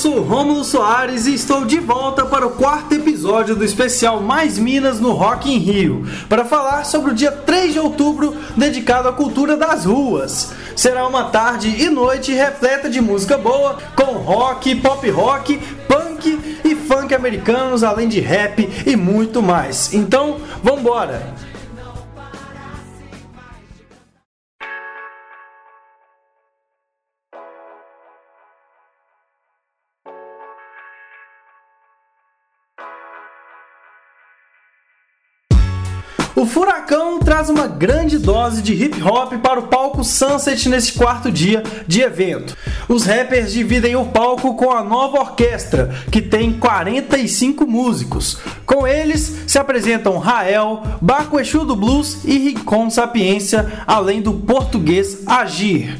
sou Rômulo Soares e estou de volta para o quarto episódio do especial Mais Minas no Rock in Rio, para falar sobre o dia 3 de outubro dedicado à cultura das ruas. Será uma tarde e noite repleta de música boa, com rock, pop rock, punk e funk americanos, além de rap e muito mais. Então, vambora! O Furacão traz uma grande dose de hip hop para o palco Sunset nesse quarto dia de evento. Os rappers dividem o palco com a nova orquestra, que tem 45 músicos. Com eles se apresentam Rael, Baco Exu do Blues e Rincon Sapiência, além do português Agir.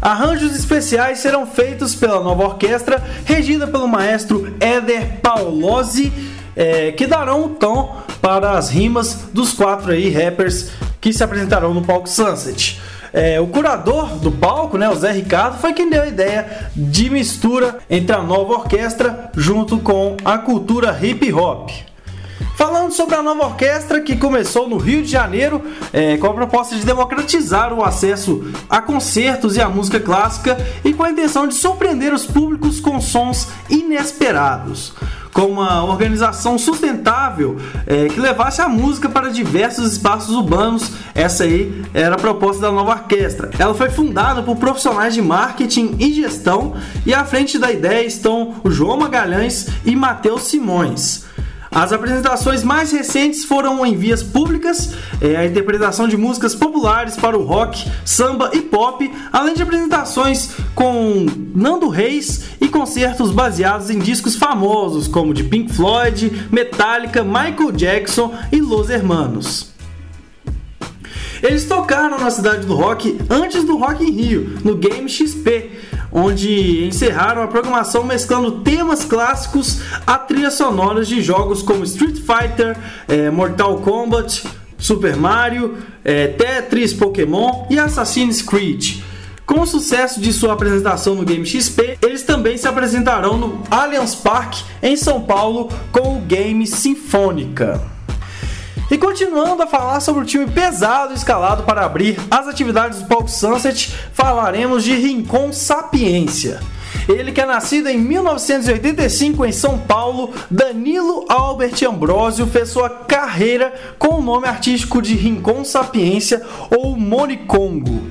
Arranjos especiais serão feitos pela nova orquestra, regida pelo maestro Éder Paolozzi, é, que darão o tom para as rimas dos quatro aí rappers que se apresentarão no palco Sunset. É, o curador do palco, né, o Zé Ricardo, foi quem deu a ideia de mistura entre a nova orquestra junto com a cultura hip hop. Falando sobre a nova orquestra que começou no Rio de Janeiro é, com a proposta de democratizar o acesso a concertos e a música clássica e com a intenção de surpreender os públicos com sons inesperados com uma organização sustentável é, que levasse a música para diversos espaços urbanos. Essa aí era a proposta da nova orquestra. Ela foi fundada por profissionais de marketing e gestão e à frente da ideia estão o João Magalhães e Matheus Simões. As apresentações mais recentes foram em vias públicas, é, a interpretação de músicas populares para o rock, samba e pop, além de apresentações com Nando Reis e concertos baseados em discos famosos como de Pink Floyd, Metallica, Michael Jackson e Los Hermanos. Eles tocaram na cidade do rock antes do Rock in Rio, no Game XP, onde encerraram a programação mesclando temas clássicos a trilhas sonoras de jogos como Street Fighter, é, Mortal Kombat, Super Mario, é, Tetris, Pokémon e Assassin's Creed. Com o sucesso de sua apresentação no Game XP, eles também se apresentarão no Allianz Park em São Paulo com o Game Sinfônica. E continuando a falar sobre o time pesado escalado para abrir as atividades do Palco Sunset, falaremos de Rincon Sapiência. Ele que é nascido em 1985 em São Paulo, Danilo Albert Ambrosio fez sua carreira com o nome artístico de Rincon Sapiência ou Monicongo.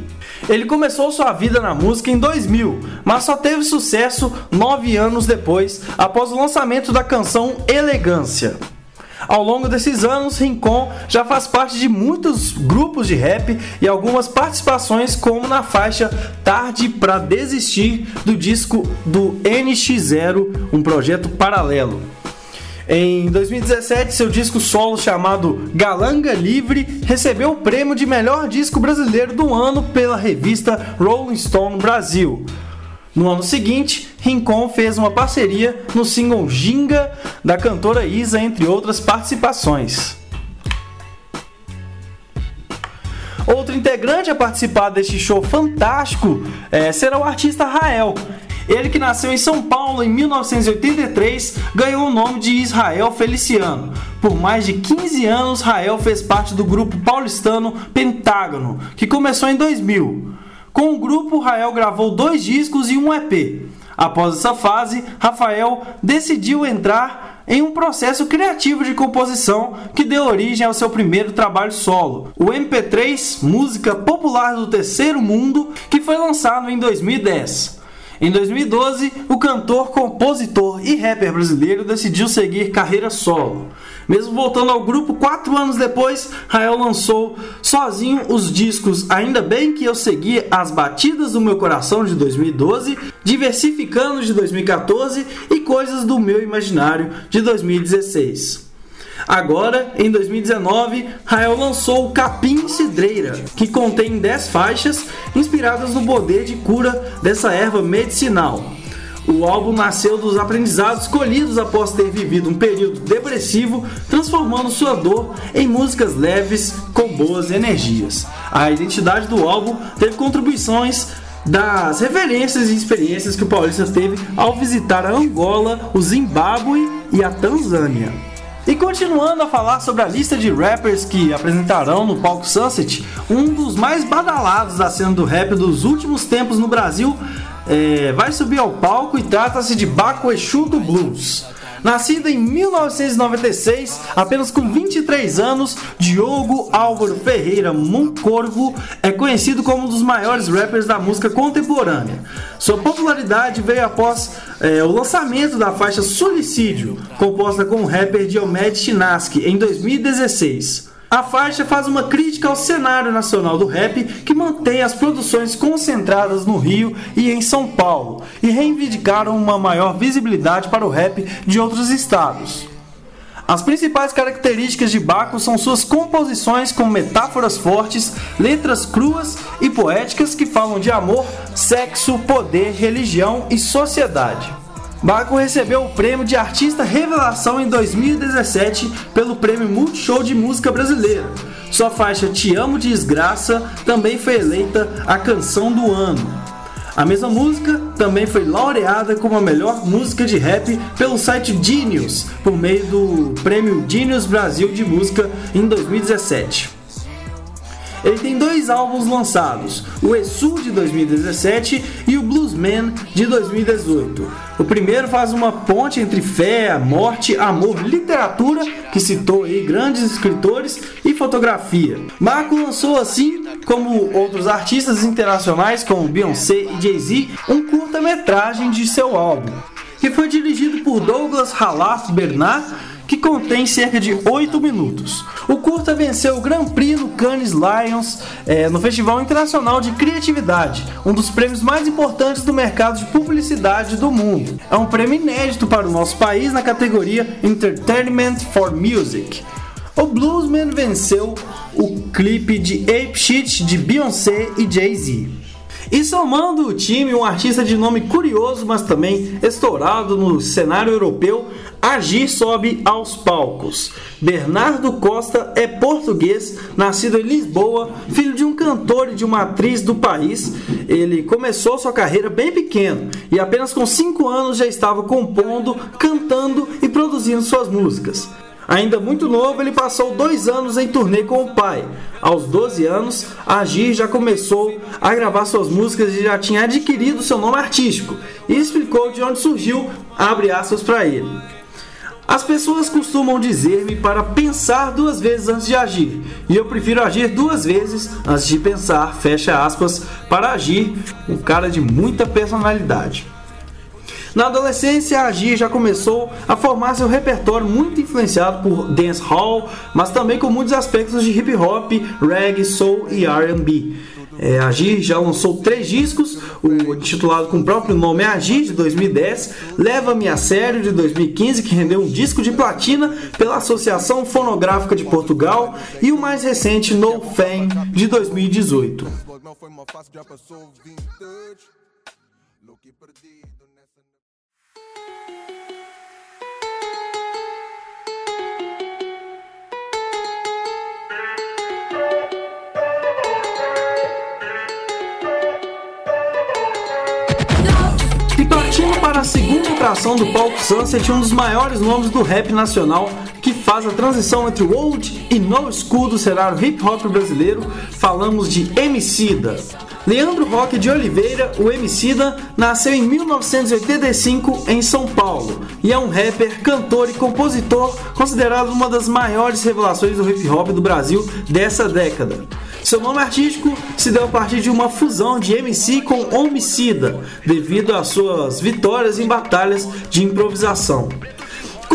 Ele começou sua vida na música em 2000, mas só teve sucesso nove anos depois, após o lançamento da canção Elegância. Ao longo desses anos, Rincon já faz parte de muitos grupos de rap e algumas participações, como na faixa Tarde para Desistir do disco do NX0, um projeto paralelo. Em 2017, seu disco solo chamado Galanga Livre recebeu o prêmio de melhor disco brasileiro do ano pela revista Rolling Stone Brasil. No ano seguinte, Rincon fez uma parceria no single Ginga da cantora Isa, entre outras participações. Outro integrante a participar deste show fantástico é, será o artista Rael. Ele que nasceu em São Paulo em 1983 ganhou o nome de Israel Feliciano. Por mais de 15 anos, Rael fez parte do grupo paulistano Pentágono, que começou em 2000. Com o grupo, Rael gravou dois discos e um EP. Após essa fase, Rafael decidiu entrar em um processo criativo de composição que deu origem ao seu primeiro trabalho solo, o MP3 Música Popular do Terceiro Mundo, que foi lançado em 2010. Em 2012, o cantor, compositor e rapper brasileiro decidiu seguir carreira solo. Mesmo voltando ao grupo, quatro anos depois, Rael lançou sozinho os discos Ainda Bem Que Eu Segui As Batidas do Meu Coração de 2012, Diversificando de 2014 e Coisas do Meu Imaginário de 2016. Agora, em 2019, Rael lançou o Capim Cidreira, que contém 10 faixas inspiradas no poder de cura dessa erva medicinal. O álbum nasceu dos aprendizados colhidos após ter vivido um período depressivo, transformando sua dor em músicas leves com boas energias. A identidade do álbum teve contribuições das referências e experiências que o Paulista teve ao visitar a Angola, o Zimbábue e a Tanzânia. E continuando a falar sobre a lista de rappers que apresentarão no palco Sunset, um dos mais badalados da cena do rap dos últimos tempos no Brasil é, vai subir ao palco e trata-se de Baco Exu do Blues. Nascido em 1996, apenas com 23 anos, Diogo Álvaro Ferreira Moncorvo é conhecido como um dos maiores rappers da música contemporânea. Sua popularidade veio após é, o lançamento da faixa Suicídio, composta com o rapper Diomed Chinaski, em 2016. A faixa faz uma crítica ao cenário nacional do rap que mantém as produções concentradas no Rio e em São Paulo e reivindicaram uma maior visibilidade para o rap de outros estados. As principais características de Baco são suas composições com metáforas fortes, letras cruas e poéticas que falam de amor, sexo, poder, religião e sociedade. Baco recebeu o prêmio de Artista Revelação em 2017 pelo Prêmio Multishow de Música Brasileira. Sua faixa Te Amo de Desgraça também foi eleita a canção do ano. A mesma música também foi laureada como a melhor música de rap pelo site Genius, por meio do Prêmio Genius Brasil de Música em 2017. Ele tem dois álbuns lançados, o Exu de 2017 e o Bluesman de 2018. O primeiro faz uma ponte entre fé, morte, amor, literatura, que citou aí grandes escritores, e fotografia. Marco lançou assim, como outros artistas internacionais como Beyoncé e Jay-Z, um curta-metragem de seu álbum, que foi dirigido por Douglas Halaf Bernard que contém cerca de 8 minutos. O curta venceu o Grand Prix no Cannes Lions é, no Festival Internacional de Criatividade, um dos prêmios mais importantes do mercado de publicidade do mundo. É um prêmio inédito para o nosso país na categoria Entertainment for Music. O Bluesman venceu o clipe de Ape Shit de Beyoncé e Jay-Z. E somando o time, um artista de nome curioso, mas também estourado no cenário europeu, Agir sobe aos palcos. Bernardo Costa é português, nascido em Lisboa, filho de um cantor e de uma atriz do país. Ele começou sua carreira bem pequeno e apenas com 5 anos já estava compondo, cantando e produzindo suas músicas. Ainda muito novo, ele passou dois anos em turnê com o pai. Aos 12 anos, Agir já começou a gravar suas músicas e já tinha adquirido seu nome artístico e explicou de onde surgiu, abre aspas para ele. As pessoas costumam dizer-me para pensar duas vezes antes de agir, e eu prefiro agir duas vezes antes de pensar, fecha aspas, para agir, um cara de muita personalidade. Na adolescência, Agir já começou a formar seu repertório muito influenciado por dancehall, mas também com muitos aspectos de hip hop, reggae, soul e R&B. É, Agir já lançou três discos, o intitulado com o próprio nome Agir de 2010, Leva-me a Sério de 2015, que rendeu um disco de platina pela Associação Fonográfica de Portugal, e o mais recente No Fame de 2018. Partindo para a segunda atração do palco Sunset, um dos maiores nomes do rap nacional que faz a transição entre o old e no school do cenário hip hop brasileiro, falamos de Emicida. Leandro Roque de Oliveira, o Emicida, nasceu em 1985 em São Paulo e é um rapper, cantor e compositor considerado uma das maiores revelações do hip hop do Brasil dessa década. Seu nome artístico se deu a partir de uma fusão de MC com homicida, devido às suas vitórias em batalhas de improvisação.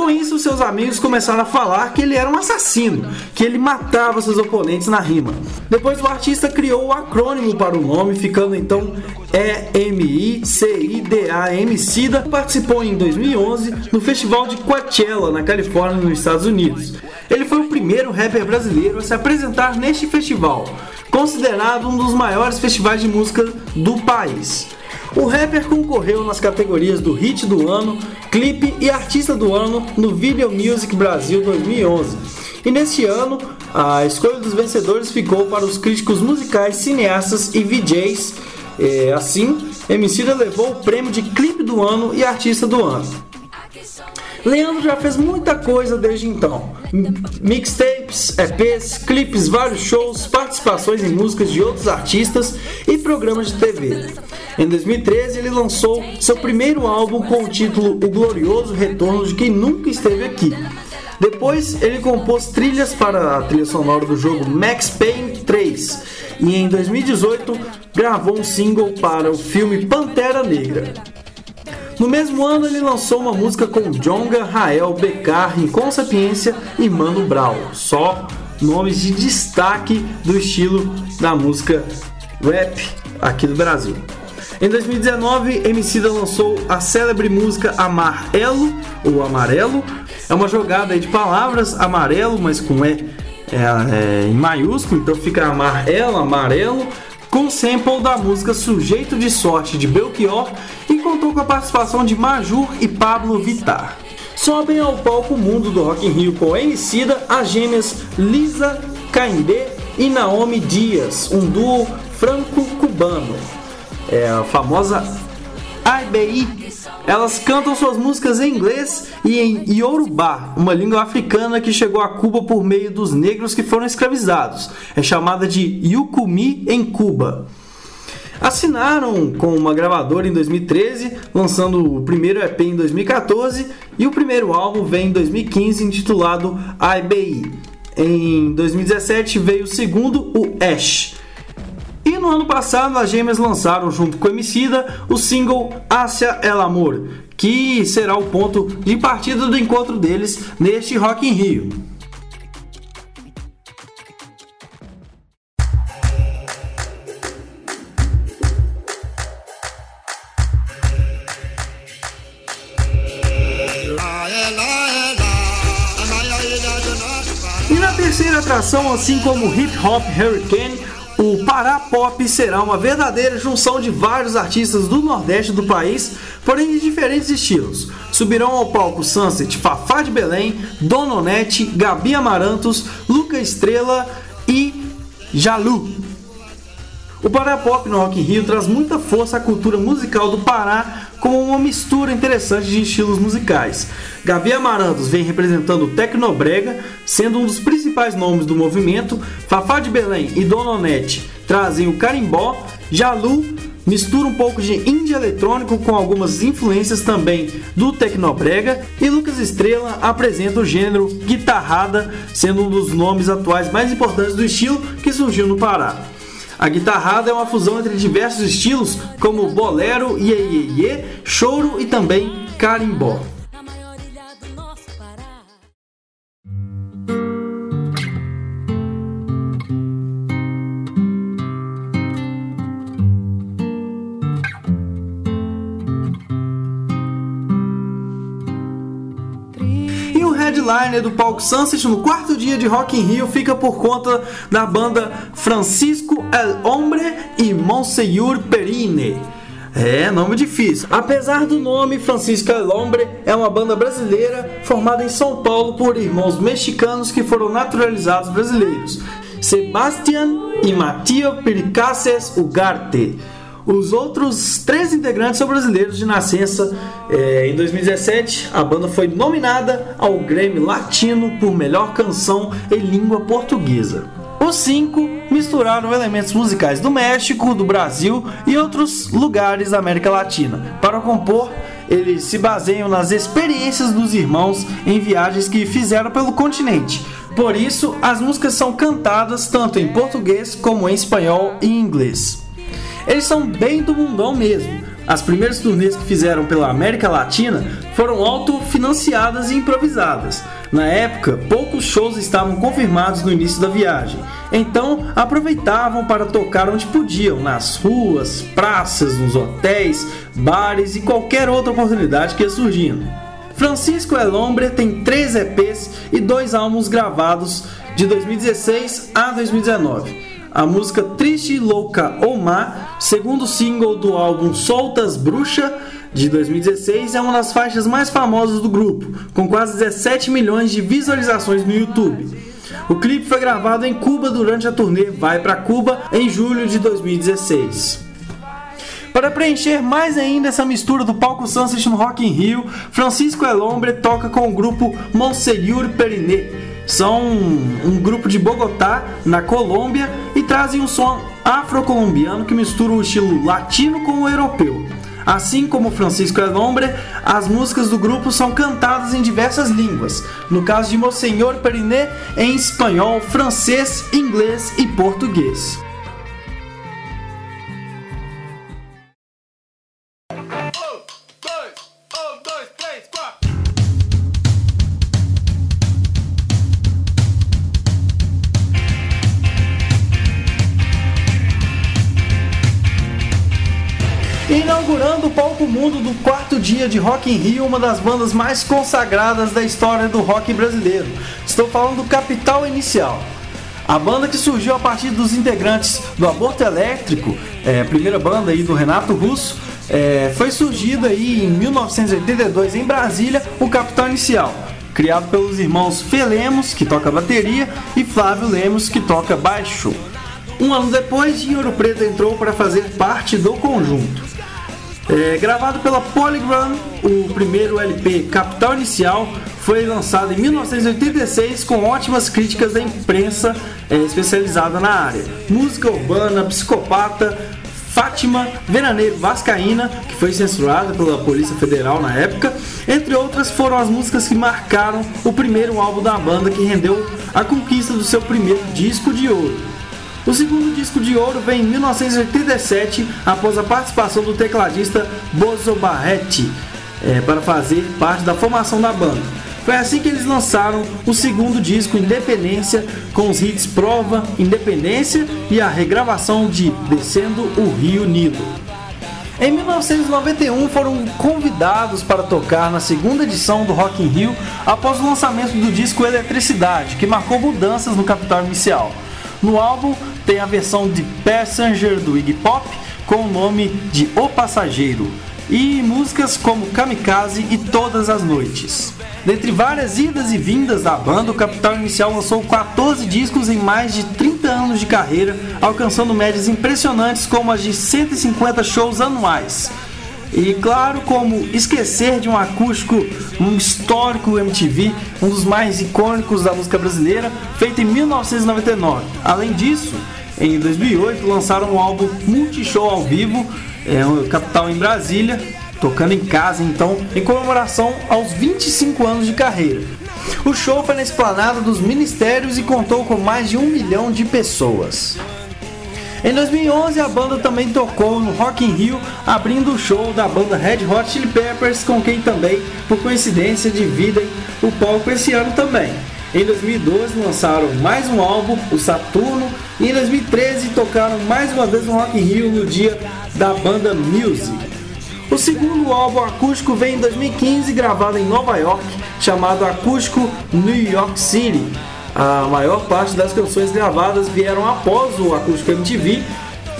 Com isso, seus amigos começaram a falar que ele era um assassino, que ele matava seus oponentes na rima. Depois, o artista criou o acrônimo para o nome, ficando então E-M-I-C-I-D-A Emicida. Participou em 2011 no Festival de Coachella, na Califórnia, nos Estados Unidos. Ele foi o primeiro rapper brasileiro a se apresentar neste festival, considerado um dos maiores festivais de música do país. O rapper concorreu nas categorias do Hit do Ano, Clipe e Artista do Ano no Video Music Brasil 2011. E neste ano, a escolha dos vencedores ficou para os críticos musicais, cineastas e VJs É, assim, Emicida levou o prêmio de clipe do ano e artista do ano. Leandro já fez muita coisa desde então: mixtapes, EPs, clipes, vários shows, participações em músicas de outros artistas e programas de TV. Em 2013, ele lançou seu primeiro álbum com o título O Glorioso Retorno de Quem Nunca Esteve Aqui. Depois, ele compôs trilhas para a trilha sonora do jogo Max Payne 3 e em 2018 gravou um single para o filme Pantera Negra. No mesmo ano, ele lançou uma música com Jonga, Rael, Becar, Rincon Sapiência e Mano Brown. Só nomes de destaque do estilo da música rap aqui do Brasil. Em 2019, Emicida lançou a célebre música Amarelo ou Amarelo. É uma jogada de palavras, amarelo, mas com E é, é, em maiúsculo, então fica amarelo, amarelo com sample da música Sujeito de Sorte de Belchior e contou com a participação de Majur e Pablo Vittar. Sobem ao palco mundo do Rock in Rio com Emicida as gêmeas Lisa Caindê e Naomi Dias, um duo franco-cubano. É a famosa IBI elas cantam suas músicas em inglês e em Yorubá, uma língua africana que chegou a Cuba por meio dos negros que foram escravizados. É chamada de Yukumi em Cuba. Assinaram com uma gravadora em 2013, lançando o primeiro EP em 2014 e o primeiro álbum vem em 2015 intitulado IBI. Em 2017 veio o segundo, o Ash no ano passado, as gêmeas lançaram junto com Emicida o single Hacia El Amor, que será o ponto de partida do encontro deles neste Rock in Rio. E na terceira atração, assim como Hip Hop Hurricane, Pará Pop será uma verdadeira junção de vários artistas do Nordeste do país, porém de diferentes estilos. Subirão ao palco Sunset Fafá de Belém, Dononete, Gabi Amarantos, Luca Estrela e Jalu. O Pará Pop no Rock in Rio traz muita força à cultura musical do Pará com uma mistura interessante de estilos musicais. Gabi Amarantos vem representando o Tecnobrega, sendo um dos principais nomes do movimento. Fafá de Belém e Dona Onete trazem o carimbó. Jalu mistura um pouco de indie eletrônico com algumas influências também do Tecnobrega. E Lucas Estrela apresenta o gênero guitarrada, sendo um dos nomes atuais mais importantes do estilo que surgiu no Pará. A guitarrada é uma fusão entre diversos estilos, como bolero, iê, iê, iê choro e também carimbó. Headliner do palco Sunset no quarto dia de Rock in Rio fica por conta da banda Francisco El Hombre e Monsenhor Perine. É, nome difícil. Apesar do nome, Francisco El Hombre é uma banda brasileira formada em São Paulo por irmãos mexicanos que foram naturalizados brasileiros. Sebastián e Mateo Pircases Ugarte. Os outros três integrantes são brasileiros de nascença. É, em 2017, a banda foi nominada ao Grammy Latino por melhor canção em língua portuguesa. Os cinco misturaram elementos musicais do México, do Brasil e outros lugares da América Latina. Para compor, eles se baseiam nas experiências dos irmãos em viagens que fizeram pelo continente. Por isso, as músicas são cantadas tanto em português como em espanhol e inglês. Eles são bem do mundão mesmo. As primeiras turnês que fizeram pela América Latina foram autofinanciadas e improvisadas. Na época, poucos shows estavam confirmados no início da viagem, então aproveitavam para tocar onde podiam, nas ruas, praças, nos hotéis, bares e qualquer outra oportunidade que ia surgindo. Francisco Elombre tem três EPs e dois álbuns gravados de 2016 a 2019. A música Triste Louca Omar, segundo single do álbum Soltas Bruxa, de 2016, é uma das faixas mais famosas do grupo, com quase 17 milhões de visualizações no YouTube. O clipe foi gravado em Cuba durante a turnê Vai para Cuba em julho de 2016. Para preencher mais ainda essa mistura do palco Sunset no Rock in Rio, Francisco Elombre toca com o grupo Monseigneur Perinet. São um grupo de Bogotá, na Colômbia, e trazem um som afro-colombiano que mistura o estilo latino com o europeu. Assim como Francisco Elombre, as músicas do grupo são cantadas em diversas línguas. No caso de Monsenhor Perinet, em espanhol, francês, inglês e português. Inaugurando o palco mundo do quarto dia de Rock in Rio, uma das bandas mais consagradas da história do rock brasileiro. Estou falando do Capital Inicial. A banda que surgiu a partir dos integrantes do Aborto Elétrico, é, primeira banda aí do Renato Russo, é, foi surgida aí em 1982 em Brasília, o Capital Inicial, criado pelos irmãos Felemos, que toca bateria, e Flávio Lemos, que toca baixo. Um ano depois, Ouro Preto entrou para fazer parte do conjunto. É, gravado pela Polygram, o primeiro LP Capital Inicial foi lançado em 1986 com ótimas críticas da imprensa é, especializada na área. Música urbana, psicopata, Fátima, Veraneiro Vascaína, que foi censurada pela Polícia Federal na época, entre outras foram as músicas que marcaram o primeiro álbum da banda que rendeu a conquista do seu primeiro disco de ouro. O segundo disco de ouro vem em 1987, após a participação do tecladista Bozo Barretti é, para fazer parte da formação da banda. Foi assim que eles lançaram o segundo disco Independência, com os hits Prova, Independência e a regravação de Descendo o Rio Nilo. Em 1991 foram convidados para tocar na segunda edição do Rock in Rio após o lançamento do disco Eletricidade, que marcou mudanças no capital inicial. No álbum tem a versão de Passenger do Iggy Pop com o nome de O Passageiro e músicas como Kamikaze e Todas as Noites. Dentre várias idas e vindas da banda, o Capital Inicial lançou 14 discos em mais de 30 anos de carreira, alcançando médias impressionantes como as de 150 shows anuais. E claro, como esquecer de um acústico, um histórico MTV, um dos mais icônicos da música brasileira, feito em 1999. Além disso, em 2008 lançaram um álbum multishow ao vivo, é, o Capital em Brasília, tocando em casa então, em comemoração aos 25 anos de carreira. O show foi na esplanada dos ministérios e contou com mais de um milhão de pessoas. Em 2011, a banda também tocou no Rock in Rio, abrindo o show da banda Red Hot Chili Peppers, com quem também, por coincidência, dividem o palco esse ano também. Em 2012 lançaram mais um álbum, o Saturno, e em 2013 tocaram mais uma vez no Rock in Rio no dia da banda Music. O segundo álbum acústico vem em 2015, gravado em Nova York, chamado Acústico New York City, a maior parte das canções gravadas vieram após o Acústico MTV,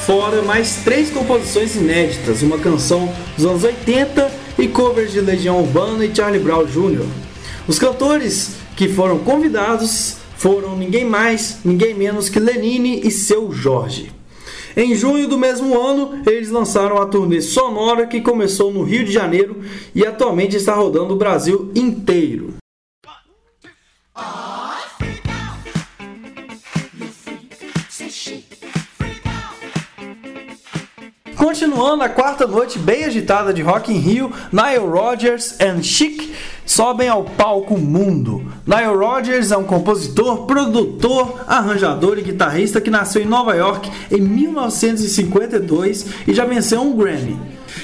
fora mais três composições inéditas, uma canção dos anos 80 e covers de Legião Urbana e Charlie Brown Jr. Os cantores que foram convidados foram ninguém mais, ninguém menos que Lenine e seu Jorge. Em junho do mesmo ano, eles lançaram a turnê sonora que começou no Rio de Janeiro e atualmente está rodando o Brasil inteiro. Continuando a quarta noite bem agitada de Rock in Rio, Nile Rodgers and Chic sobem ao palco mundo. Nile Rodgers é um compositor, produtor, arranjador e guitarrista que nasceu em Nova York em 1952 e já venceu um Grammy.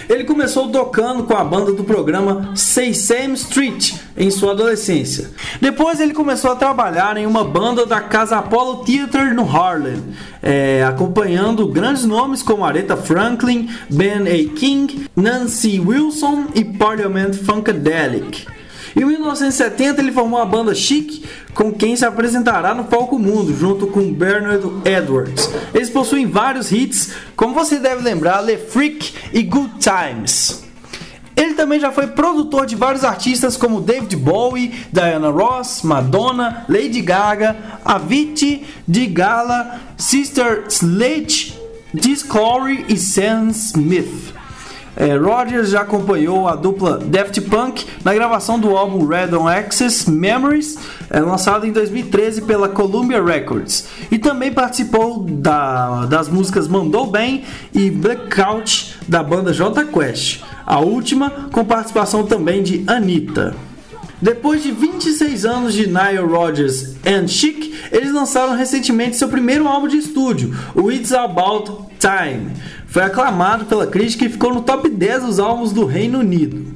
Ele começou tocando com a banda do programa Say Same Street em sua adolescência. Depois ele começou a trabalhar em uma banda da Casa Apollo Theater no Harlem, é, acompanhando grandes nomes como Aretha Franklin, Ben A. King, Nancy Wilson e Parliament Funkadelic. Em 1970 ele formou a banda Chic, com quem se apresentará no palco mundo, junto com Bernard Edwards. Eles possuem vários hits, como você deve lembrar, Le Freak e Good Times. Ele também já foi produtor de vários artistas como David Bowie, Diana Ross, Madonna, Lady Gaga, Avicii, Digala, Sister Sledge, Discovery e Sam Smith. É, Rogers já acompanhou a dupla Daft Punk na gravação do álbum Red on Access Memories, é, lançado em 2013 pela Columbia Records, e também participou da, das músicas Mandou Bem e Blackout da banda J Quest, a última com participação também de Anitta. Depois de 26 anos de Nile Rodgers and Chic, eles lançaram recentemente seu primeiro álbum de estúdio, o It's About Time. Foi aclamado pela crítica e ficou no top 10 dos álbuns do Reino Unido.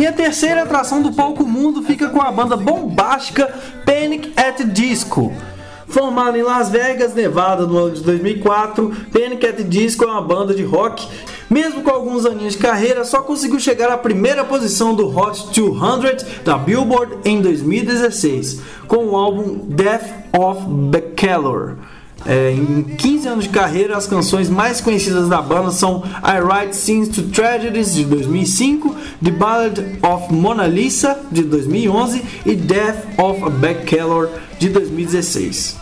E a terceira atração do palco mundo fica com a banda bombástica Panic at Disco. Formada em Las Vegas, Nevada, no ano de 2004, Panic at Disco é uma banda de rock. Mesmo com alguns aninhos de carreira, só conseguiu chegar à primeira posição do Hot 200 da Billboard em 2016, com o álbum Death of Bachelor. É, em 15 anos de carreira, as canções mais conhecidas da banda são I Write Scenes to Tragedies de 2005, The Ballad of Mona Lisa de 2011 e Death of a Bachelor de 2016.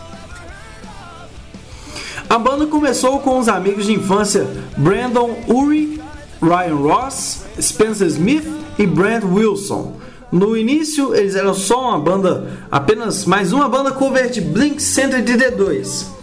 A banda começou com os amigos de infância Brandon Urie, Ryan Ross, Spencer Smith e Brent Wilson. No início, eles eram só uma banda, apenas mais uma banda cover de Blink 182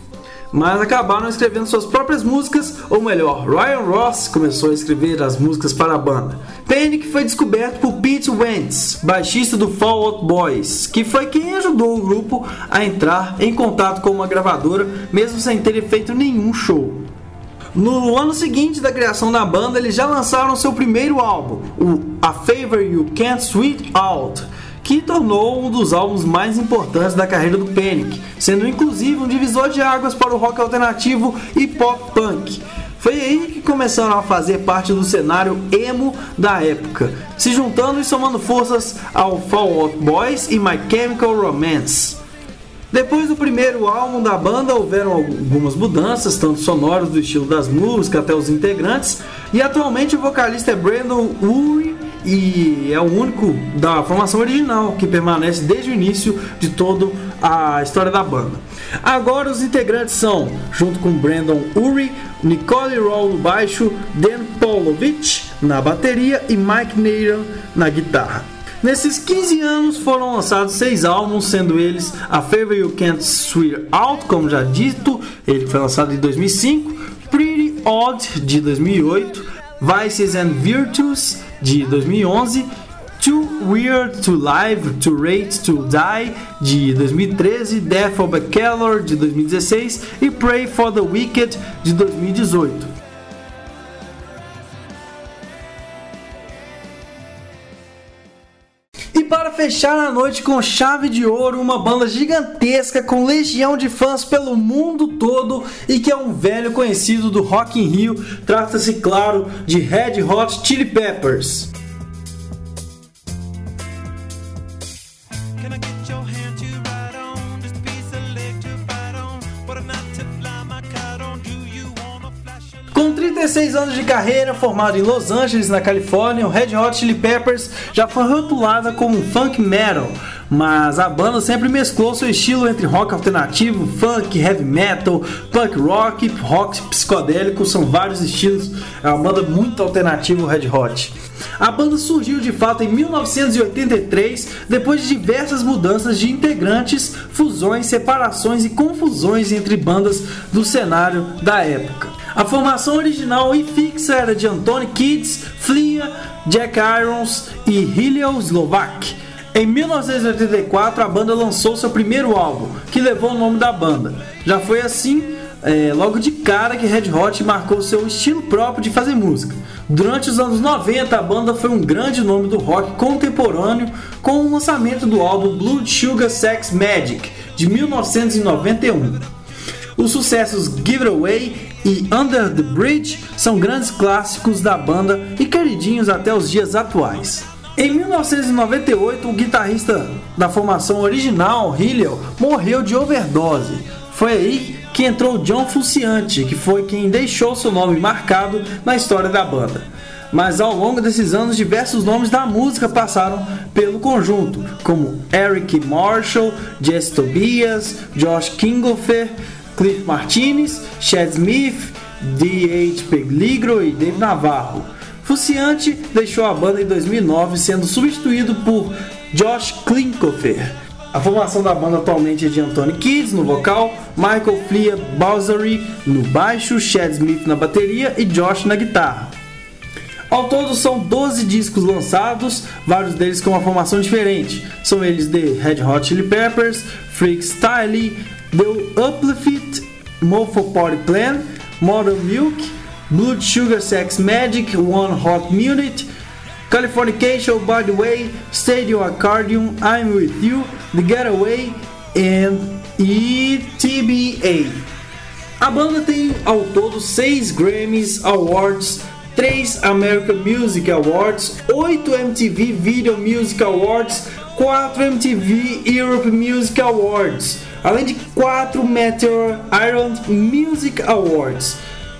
mas acabaram escrevendo suas próprias músicas, ou melhor, Ryan Ross começou a escrever as músicas para a banda. Panic foi descoberto por Pete Wentz, baixista do Fall Out Boys, que foi quem ajudou o grupo a entrar em contato com uma gravadora, mesmo sem ter feito nenhum show. No ano seguinte da criação da banda, eles já lançaram seu primeiro álbum, o A Favor You Can't Sweet Out, que tornou um dos álbuns mais importantes da carreira do Panic, sendo inclusive um divisor de águas para o rock alternativo e pop punk. Foi aí que começaram a fazer parte do cenário emo da época, se juntando e somando forças ao Fall Out Boys e My Chemical Romance. Depois do primeiro álbum da banda, houveram algumas mudanças, tanto sonoras do estilo das músicas até os integrantes, e atualmente o vocalista é Brandon Urie e é o único da formação original que permanece desde o início de toda a história da banda. Agora os integrantes são, junto com Brandon Uri, Nicole Roll no baixo, Dan Pavlovich na bateria e Mike Nader na guitarra. Nesses 15 anos foram lançados seis álbuns, sendo eles A Favor You Can't Swear Out, como já dito, ele foi lançado em 2005, Pretty Odd de 2008, Vices and Virtues de 2011, Too Weird to Live, To Rate to Die de 2013, Death of a Keller de 2016 e Pray for the Wicked de 2018. Fechar a noite com chave de ouro, uma banda gigantesca com legião de fãs pelo mundo todo e que é um velho conhecido do Rock in Rio, trata-se claro de Red Hot Chili Peppers. 36 anos de carreira, formado em Los Angeles, na Califórnia, o Red Hot Chili Peppers já foi rotulada como funk metal, mas a banda sempre mesclou seu estilo entre rock alternativo, funk, heavy metal, punk rock, rock psicodélico, são vários estilos. É uma banda muito alternativa, o Red Hot. A banda surgiu de fato em 1983, depois de diversas mudanças de integrantes, fusões, separações e confusões entre bandas do cenário da época. A formação original e fixa era de Anthony Kids, Flia, Jack Irons e Hilio Slovak. Em 1984, a banda lançou seu primeiro álbum, que levou o nome da banda. Já foi assim, é, logo de cara, que Red Hot marcou seu estilo próprio de fazer música. Durante os anos 90, a banda foi um grande nome do rock contemporâneo com o lançamento do álbum Blood Sugar Sex Magic, de 1991. Os sucessos Give It Away e Under the Bridge são grandes clássicos da banda e queridinhos até os dias atuais. Em 1998, o guitarrista da formação original, Hillel, morreu de overdose. Foi aí que entrou John Fuciante, que foi quem deixou seu nome marcado na história da banda. Mas ao longo desses anos, diversos nomes da música passaram pelo conjunto, como Eric Marshall, Jess Tobias, Josh Kinglefer, Cliff Martinez, Chad Smith, D.H. Pegligro e Dave Navarro. Fuciante deixou a banda em 2009, sendo substituído por Josh Klinkofer. A formação da banda atualmente é de Anthony Kids no vocal, Michael Flea Balsary no baixo, Chad Smith na bateria e Josh na guitarra. Ao todo são 12 discos lançados, vários deles com uma formação diferente. São eles The Red Hot Chili Peppers, Freak Style, The Uplift, Mofo Party Plan, Modern Milk, Blood Sugar Sex Magic, One Hot Minute, Californication By The Way, Stadium Accordion, I'm With You, The Getaway and ETBA. A banda tem ao todo 6 Grammys Awards 3 American Music Awards, 8 MTV Video Music Awards, 4 MTV Europe Music Awards, além de 4 Meteor Iron Music Awards.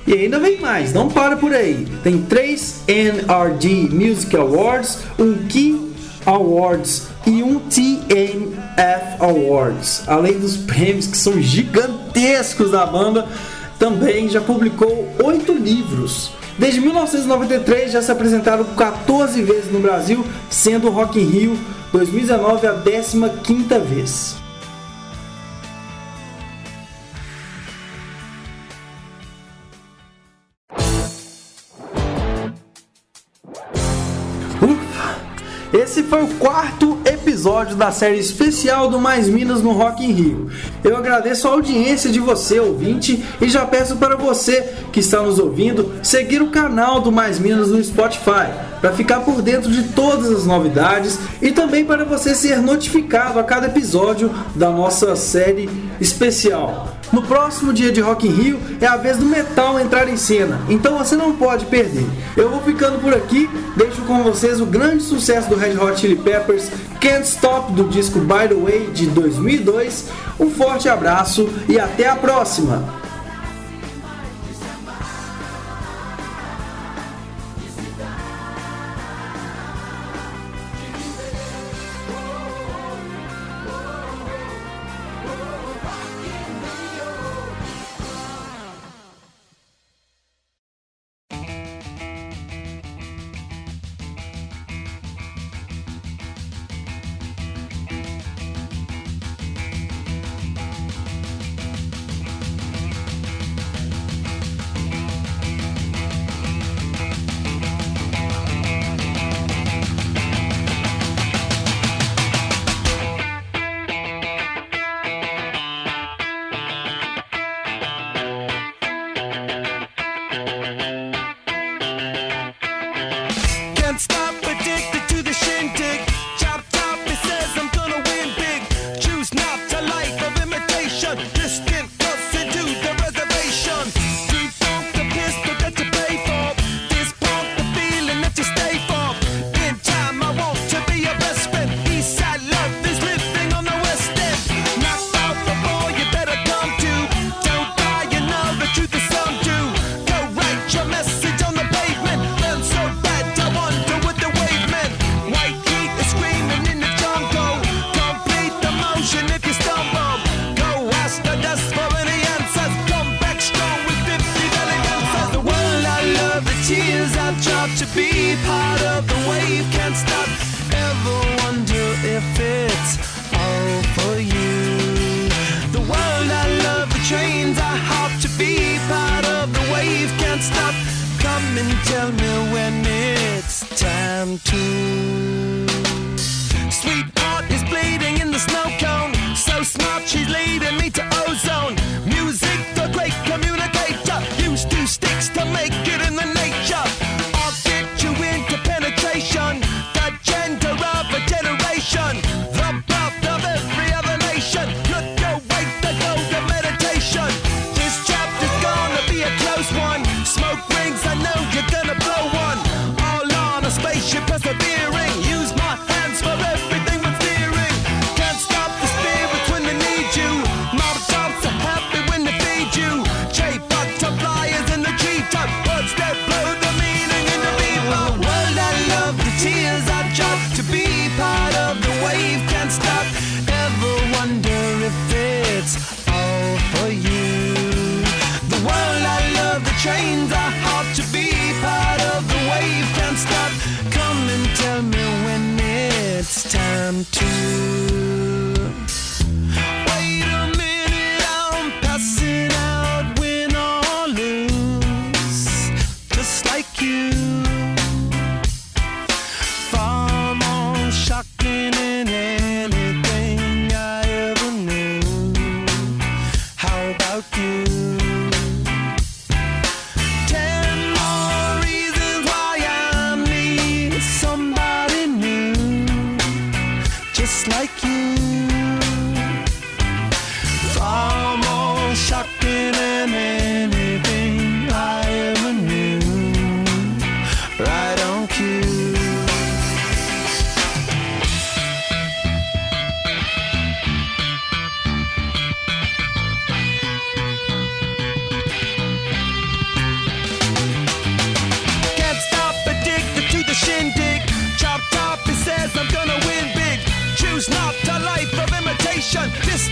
E ainda vem mais, não para por aí. Tem 3 NRD Music Awards, um Key Awards e um TNF Awards. Além dos prêmios que são gigantescos da banda, também já publicou 8 livros. Desde 1993 já se apresentaram 14 vezes no Brasil, sendo o Rock in Rio 2019 a 15ª vez. Esse foi o quarto episódio da série especial do Mais Minas no Rock in Rio. Eu agradeço a audiência de você, ouvinte, e já peço para você que está nos ouvindo seguir o canal do Mais Minas no Spotify para ficar por dentro de todas as novidades e também para você ser notificado a cada episódio da nossa série especial. No próximo dia de Rock in Rio é a vez do metal entrar em cena, então você não pode perder. Eu vou ficando por aqui, deixo com vocês o grande sucesso do Red Hot Chili Peppers, Can't Stop do disco By the Way de 2002. Um forte abraço e até a próxima! smart, she's leading me to ozone. Music, the great community. two. choose not a life of imitation. This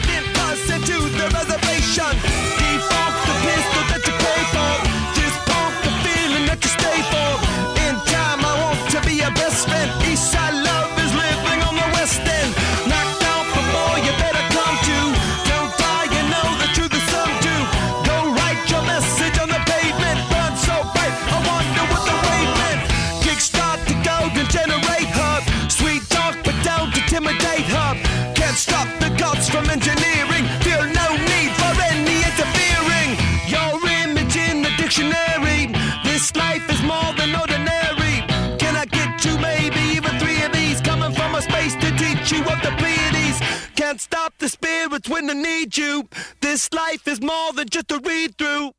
just a read through.